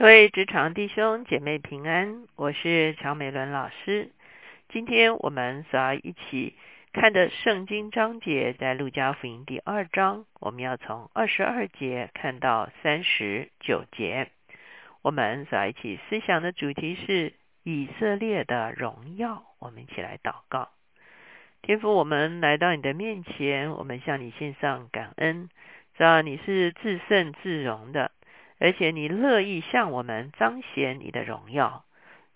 各位职场弟兄姐妹平安，我是乔美伦老师。今天我们所要一起看的圣经章节在路加福音第二章，我们要从二十二节看到三十九节。我们所要一起思想的主题是以色列的荣耀。我们一起来祷告，天父，我们来到你的面前，我们向你献上感恩，知道你是自胜自荣的。而且你乐意向我们彰显你的荣耀，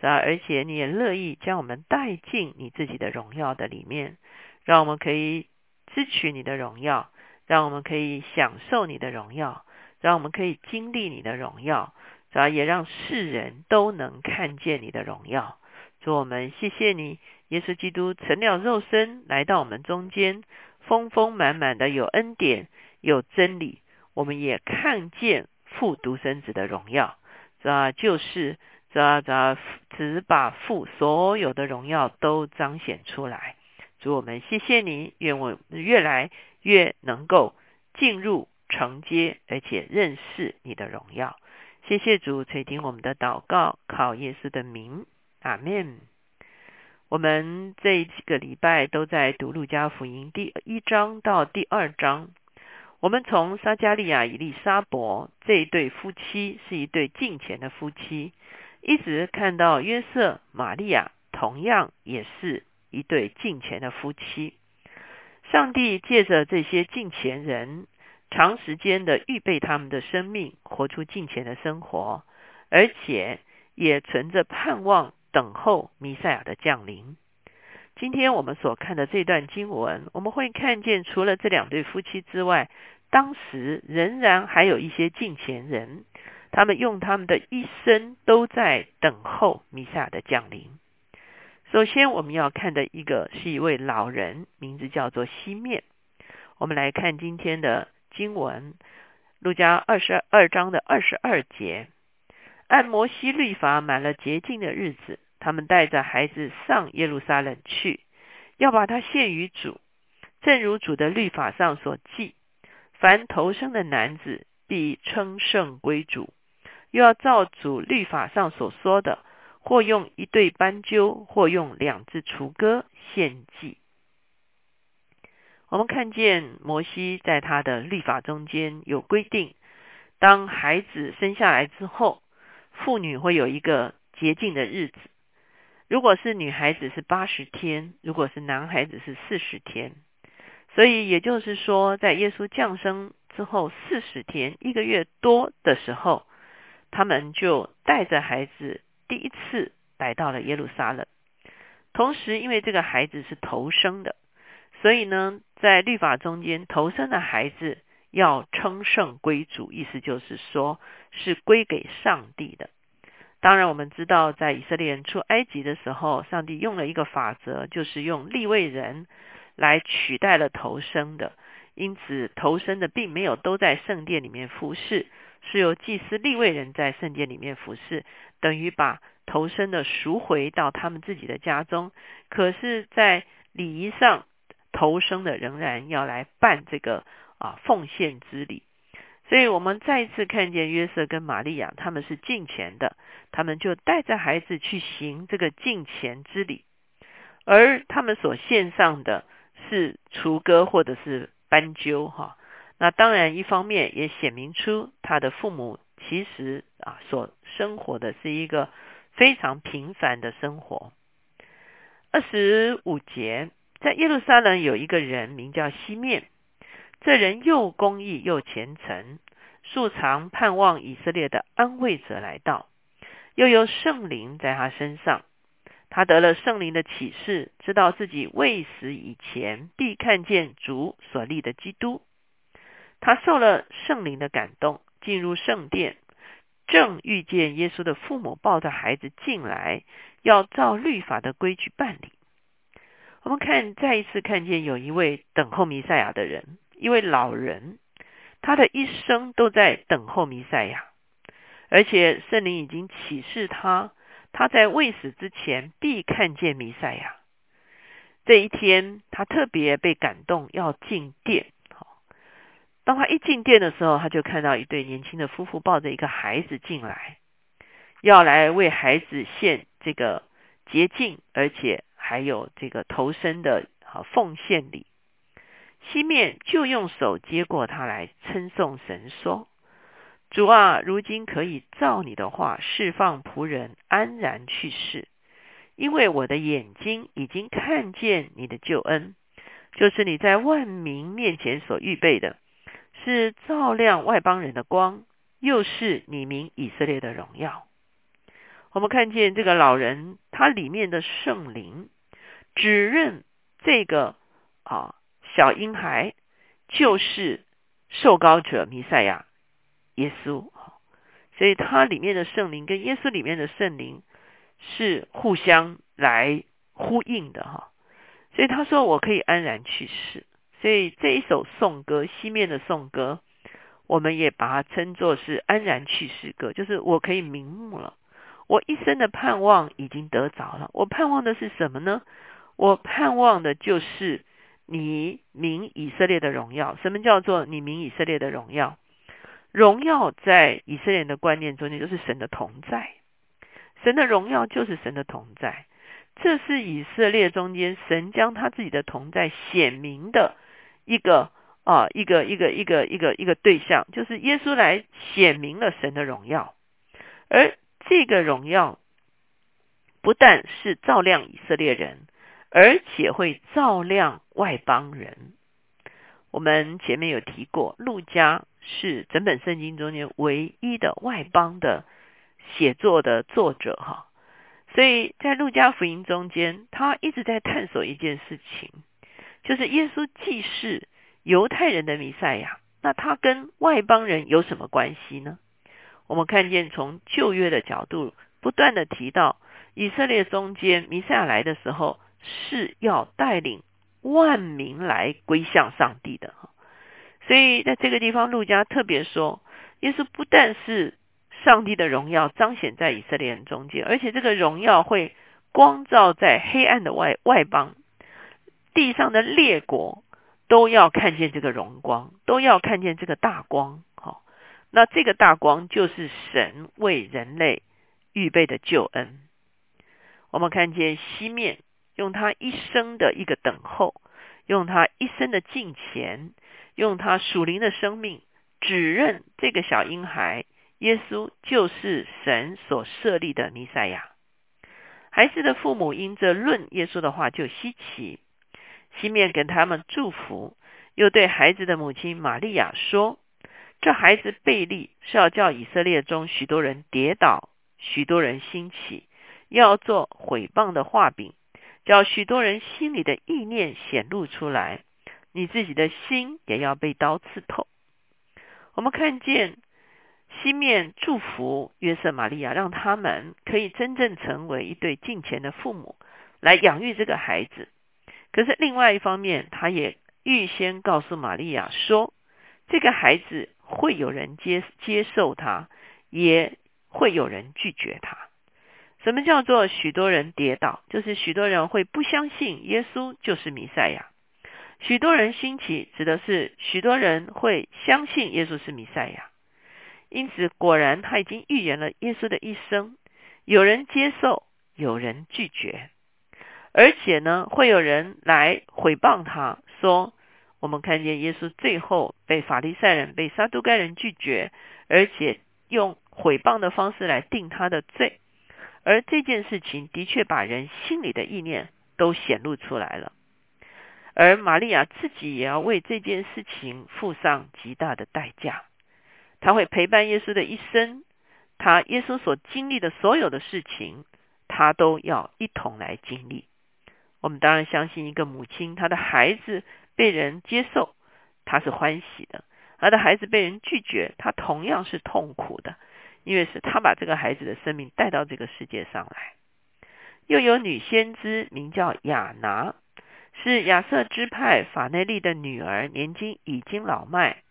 啊！而且你也乐意将我们带进你自己的荣耀的里面，让我们可以支取你的荣耀，让我们可以享受你的荣耀，让我们可以经历你的荣耀，啊！也让世人都能看见你的荣耀。主我们谢谢你，耶稣基督成了肉身来到我们中间，丰丰满满的有恩典有真理，我们也看见。父独生子的荣耀，这就是这这只把父所有的荣耀都彰显出来。主我们谢谢你，愿我越来越能够进入承接，而且认识你的荣耀。谢谢主垂听我们的祷告，靠耶稣的名，阿门。我们这几个礼拜都在读路加福音第一章到第二章。我们从撒加利亚、以利沙伯这一对夫妻是一对敬虔的夫妻，一直看到约瑟、玛利亚，同样也是一对敬虔的夫妻。上帝借着这些敬虔人，长时间的预备他们的生命，活出敬虔的生活，而且也存着盼望，等候弥赛亚的降临。今天我们所看的这段经文，我们会看见，除了这两对夫妻之外，当时仍然还有一些近前人，他们用他们的一生都在等候弥撒的降临。首先，我们要看的一个是一位老人，名字叫做西面。我们来看今天的经文，路加二十二章的二十二节，按摩西律法满了洁净的日子。他们带着孩子上耶路撒冷去，要把他献于主，正如主的律法上所记：凡投生的男子必称圣归主。又要照主律法上所说的，或用一对斑鸠，或用两只雏鸽献祭。我们看见摩西在他的律法中间有规定：当孩子生下来之后，妇女会有一个洁净的日子。如果是女孩子是八十天，如果是男孩子是四十天，所以也就是说，在耶稣降生之后四十天一个月多的时候，他们就带着孩子第一次来到了耶路撒冷。同时，因为这个孩子是头生的，所以呢，在律法中间，头生的孩子要称圣归主，意思就是说是归给上帝的。当然，我们知道，在以色列人出埃及的时候，上帝用了一个法则，就是用立位人来取代了头生的。因此，头生的并没有都在圣殿里面服侍，是由祭司立位人在圣殿里面服侍，等于把头生的赎回到他们自己的家中。可是，在礼仪上，头生的仍然要来办这个啊奉献之礼。所以我们再次看见约瑟跟玛利亚，他们是敬虔的，他们就带着孩子去行这个敬虔之礼，而他们所献上的是雏鸽或者是斑鸠，哈。那当然一方面也显明出他的父母其实啊所生活的是一个非常平凡的生活。二十五节，在耶路撒冷有一个人名叫西面。这人又公义又虔诚，素常盼望以色列的安慰者来到，又有圣灵在他身上。他得了圣灵的启示，知道自己未死以前必看见主所立的基督。他受了圣灵的感动，进入圣殿，正遇见耶稣的父母抱着孩子进来，要照律法的规矩办理。我们看，再一次看见有一位等候弥赛亚的人。一位老人，他的一生都在等候弥赛亚，而且圣灵已经启示他，他在未死之前必看见弥赛亚。这一天，他特别被感动，要进殿。好，当他一进殿的时候，他就看到一对年轻的夫妇抱着一个孩子进来。要来为孩子献这个洁净，而且还有这个投身的奉献礼。西面就用手接过他来称颂神说：“主啊，如今可以照你的话释放仆人安然去世，因为我的眼睛已经看见你的救恩，就是你在万民面前所预备的，是照亮外邦人的光，又是你名以色列的荣耀。”我们看见这个老人，他里面的圣灵指认这个啊。小婴孩就是受膏者弥赛亚耶稣，所以它里面的圣灵跟耶稣里面的圣灵是互相来呼应的哈。所以他说我可以安然去世。所以这一首颂歌西面的颂歌，我们也把它称作是安然去世歌，就是我可以瞑目了，我一生的盼望已经得着了。我盼望的是什么呢？我盼望的就是。你名以色列的荣耀，什么叫做你名以色列的荣耀？荣耀在以色列人的观念中间就是神的同在，神的荣耀就是神的同在。这是以色列中间神将他自己的同在显明的一个啊一个一个一个一个一个对象，就是耶稣来显明了神的荣耀，而这个荣耀不但是照亮以色列人。而且会照亮外邦人。我们前面有提过，路加是整本圣经中间唯一的外邦的写作的作者，哈。所以在路加福音中间，他一直在探索一件事情，就是耶稣既是犹太人的弥赛亚，那他跟外邦人有什么关系呢？我们看见从旧约的角度，不断的提到以色列中间弥赛亚来的时候。是要带领万民来归向上帝的哈，所以在这个地方，路加特别说，耶稣不但是上帝的荣耀彰显在以色列人中间，而且这个荣耀会光照在黑暗的外外邦，地上的列国都要看见这个荣光，都要看见这个大光。好，那这个大光就是神为人类预备的救恩。我们看见西面。用他一生的一个等候，用他一生的敬虔，用他属灵的生命，指认这个小婴孩耶稣就是神所设立的弥赛亚。孩子的父母因着论耶稣的话就稀奇，西面给他们祝福，又对孩子的母亲玛利亚说：“这孩子贝利是要叫以色列中许多人跌倒，许多人兴起，要做毁谤的画饼。”叫许多人心里的意念显露出来，你自己的心也要被刀刺透。我们看见西面祝福约瑟、玛利亚，让他们可以真正成为一对敬虔的父母，来养育这个孩子。可是另外一方面，他也预先告诉玛利亚说，这个孩子会有人接接受他，也会有人拒绝他。什么叫做许多人跌倒？就是许多人会不相信耶稣就是弥赛亚。许多人兴起，指的是许多人会相信耶稣是弥赛亚。因此，果然他已经预言了耶稣的一生：有人接受，有人拒绝，而且呢，会有人来毁谤他。说我们看见耶稣最后被法利赛人、被撒都该人拒绝，而且用毁谤的方式来定他的罪。而这件事情的确把人心里的意念都显露出来了，而玛利亚自己也要为这件事情付上极大的代价。他会陪伴耶稣的一生，他耶稣所经历的所有的事情，他都要一同来经历。我们当然相信，一个母亲，她的孩子被人接受，她是欢喜的；她的孩子被人拒绝，她同样是痛苦的。因为是她把这个孩子的生命带到这个世界上来，又有女先知名叫亚拿，是亚瑟支派法内利的女儿，年纪已经老迈，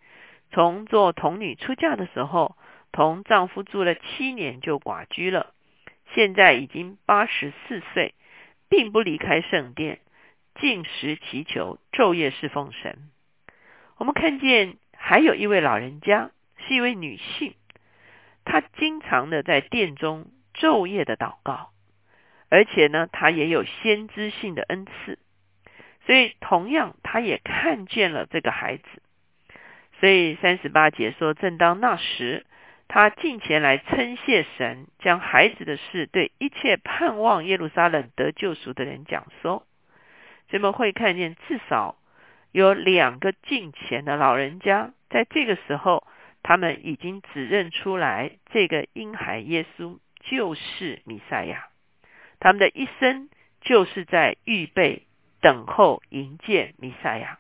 从做童女出嫁的时候，同丈夫住了七年就寡居了，现在已经八十四岁，并不离开圣殿，进食祈求，昼夜侍奉神。我们看见还有一位老人家，是一位女性。她经常的在殿中昼夜的祷告，而且呢，她也有先知性的恩赐，所以同样他也看见了这个孩子。所以三十八节说，正当那时，他进前来称谢神，将孩子的事对一切盼望耶路撒冷得救赎的人讲说。人们会看见至少有两个近前的老人家，在这个时候，他们已经指认出来，这个婴孩耶稣就是弥赛亚。他们的一生就是在预备、等候、迎接弥赛亚。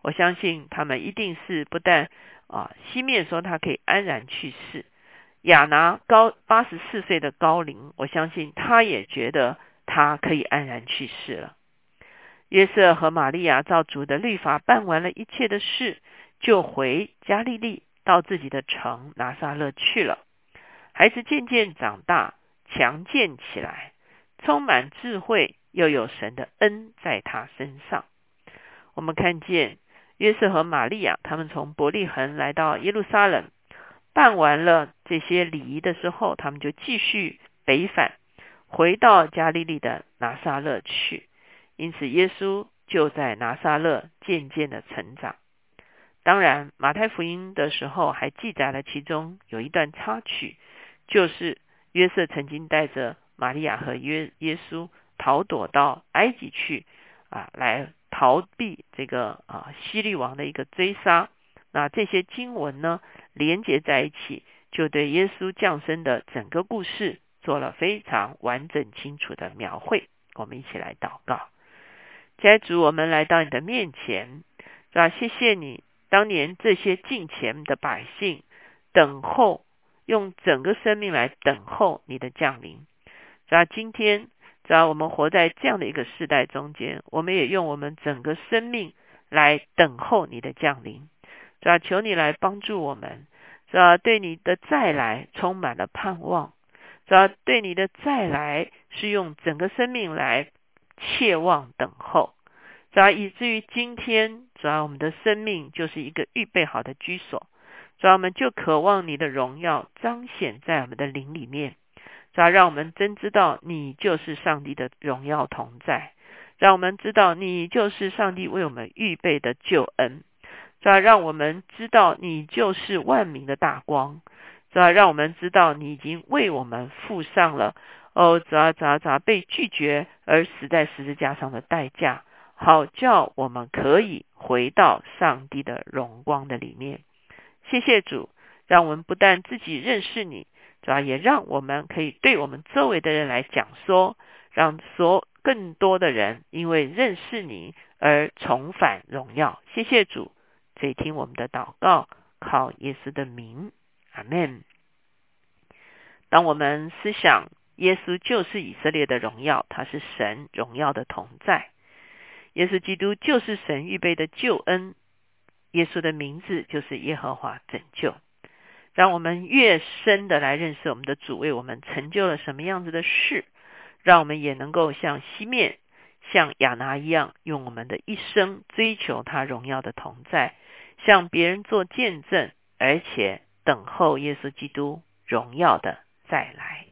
我相信他们一定是不但啊，西面说他可以安然去世，亚拿高八十四岁的高龄，我相信他也觉得他可以安然去世了。约瑟和玛利亚照主的律法办完了一切的事，就回加利利到自己的城拿撒勒去了。孩子渐渐长大，强健起来，充满智慧，又有神的恩在他身上。我们看见约瑟和玛利亚，他们从伯利恒来到耶路撒冷，办完了这些礼仪的时候，他们就继续北返，回到加利利的拿撒勒去。因此，耶稣就在拿撒勒渐渐的成长。当然，马太福音的时候还记载了其中有一段插曲，就是约瑟曾经带着玛利亚和约耶稣逃躲到埃及去，啊，来逃避这个啊希律王的一个追杀。那这些经文呢，连接在一起，就对耶稣降生的整个故事做了非常完整清楚的描绘。我们一起来祷告。家主，我们来到你的面前，是吧？谢谢你，当年这些近前的百姓等候，用整个生命来等候你的降临，是吧？今天，只要我们活在这样的一个时代中间，我们也用我们整个生命来等候你的降临，主要？求你来帮助我们，主要？对你的再来充满了盼望，主要？对你的再来是用整个生命来。切望等候，主要以至于今天，主要我们的生命就是一个预备好的居所，主要我们就渴望你的荣耀彰显在我们的灵里面，主要让我们真知道你就是上帝的荣耀同在，让我们知道你就是上帝为我们预备的救恩，主要让我们知道你就是万民的大光，主要让我们知道你已经为我们付上了。哦，咋咋咋被拒绝而死在十字架上的代价，好叫我们可以回到上帝的荣光的里面。谢谢主，让我们不但自己认识你，主要也让我们可以对我们周围的人来讲说，让所更多的人因为认识你而重返荣耀。谢谢主，以听我们的祷告，靠耶稣的名，阿门。当我们思想。耶稣就是以色列的荣耀，他是神荣耀的同在。耶稣基督就是神预备的救恩。耶稣的名字就是耶和华拯救。让我们越深的来认识我们的主为我们成就了什么样子的事，让我们也能够像西面、像亚拿一样，用我们的一生追求他荣耀的同在，向别人做见证，而且等候耶稣基督荣耀的再来。